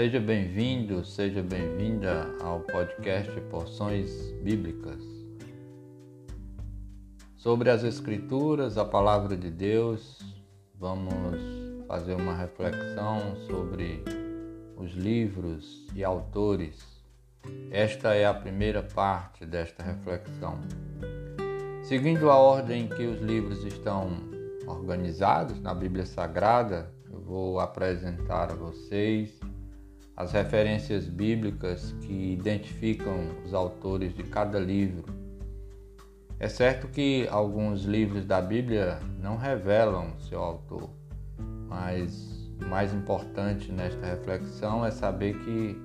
Seja bem-vindo, seja bem-vinda ao podcast Porções Bíblicas. Sobre as Escrituras, a Palavra de Deus, vamos fazer uma reflexão sobre os livros e autores. Esta é a primeira parte desta reflexão. Seguindo a ordem que os livros estão organizados na Bíblia Sagrada, eu vou apresentar a vocês as referências bíblicas que identificam os autores de cada livro. É certo que alguns livros da Bíblia não revelam seu autor, mas o mais importante nesta reflexão é saber que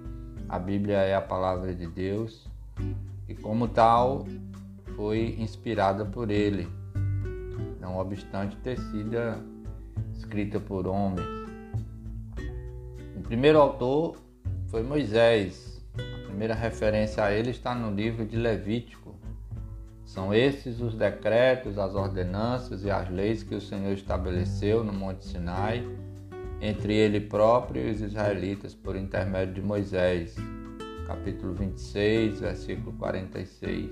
a Bíblia é a palavra de Deus e, como tal, foi inspirada por ele, não obstante ter sido escrita por homens. O primeiro autor foi Moisés. A primeira referência a ele está no livro de Levítico. São esses os decretos, as ordenanças e as leis que o Senhor estabeleceu no Monte Sinai entre ele próprio e os israelitas por intermédio de Moisés. Capítulo 26, versículo 46.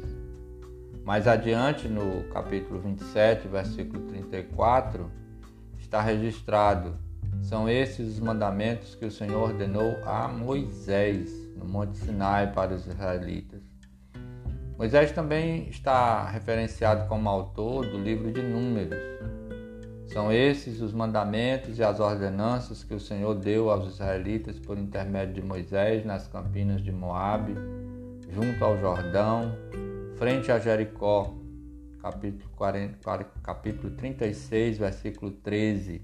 Mais adiante, no capítulo 27, versículo 34, está registrado são esses os mandamentos que o Senhor ordenou a Moisés no Monte Sinai para os israelitas. Moisés também está referenciado como autor do livro de Números. São esses os mandamentos e as ordenanças que o Senhor deu aos israelitas por intermédio de Moisés nas campinas de Moabe, junto ao Jordão, frente a Jericó. Capítulo, 40, capítulo 36, versículo 13.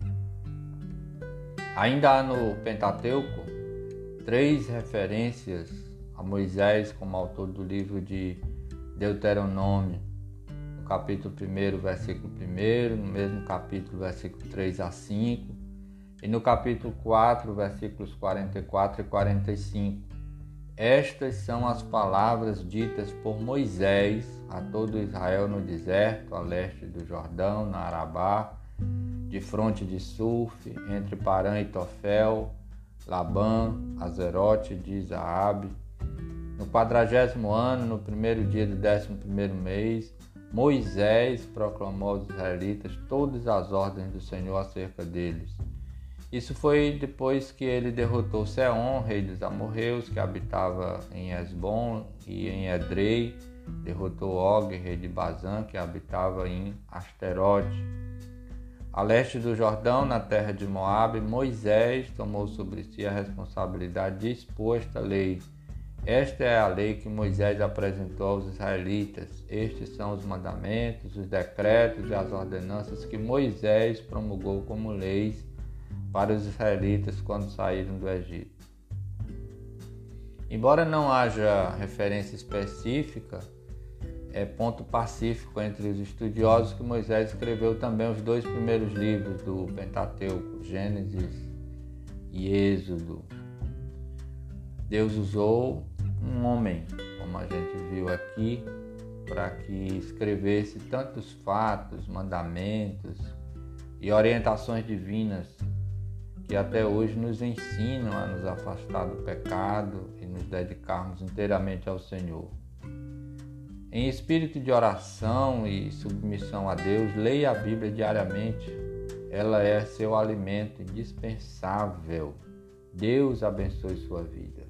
Ainda há no Pentateuco três referências a Moisés como autor do livro de Deuteronômio. No capítulo 1, versículo 1, no mesmo capítulo, versículo 3 a 5, e no capítulo 4, versículos 44 e 45. Estas são as palavras ditas por Moisés a todo Israel no deserto, a leste do Jordão, na Arabá, de fronte de Sulf, entre Parã e Tofel, Labã, Azerote de Zaabe. No quadragésimo ano, no primeiro dia do décimo primeiro mês, Moisés proclamou aos israelitas todas as ordens do Senhor acerca deles. Isso foi depois que ele derrotou Seom, rei dos amorreus, que habitava em Esbom e em Edrei, derrotou Og, rei de Bazã, que habitava em Asterote. A leste do Jordão, na terra de Moabe, Moisés tomou sobre si a responsabilidade de expor lei. Esta é a lei que Moisés apresentou aos israelitas. Estes são os mandamentos, os decretos e as ordenanças que Moisés promulgou como leis para os israelitas quando saíram do Egito. Embora não haja referência específica, é ponto pacífico entre os estudiosos que Moisés escreveu também os dois primeiros livros do Pentateuco, Gênesis e Êxodo. Deus usou um homem, como a gente viu aqui, para que escrevesse tantos fatos, mandamentos e orientações divinas que até hoje nos ensinam a nos afastar do pecado e nos dedicarmos inteiramente ao Senhor. Em espírito de oração e submissão a Deus, leia a Bíblia diariamente. Ela é seu alimento indispensável. Deus abençoe sua vida.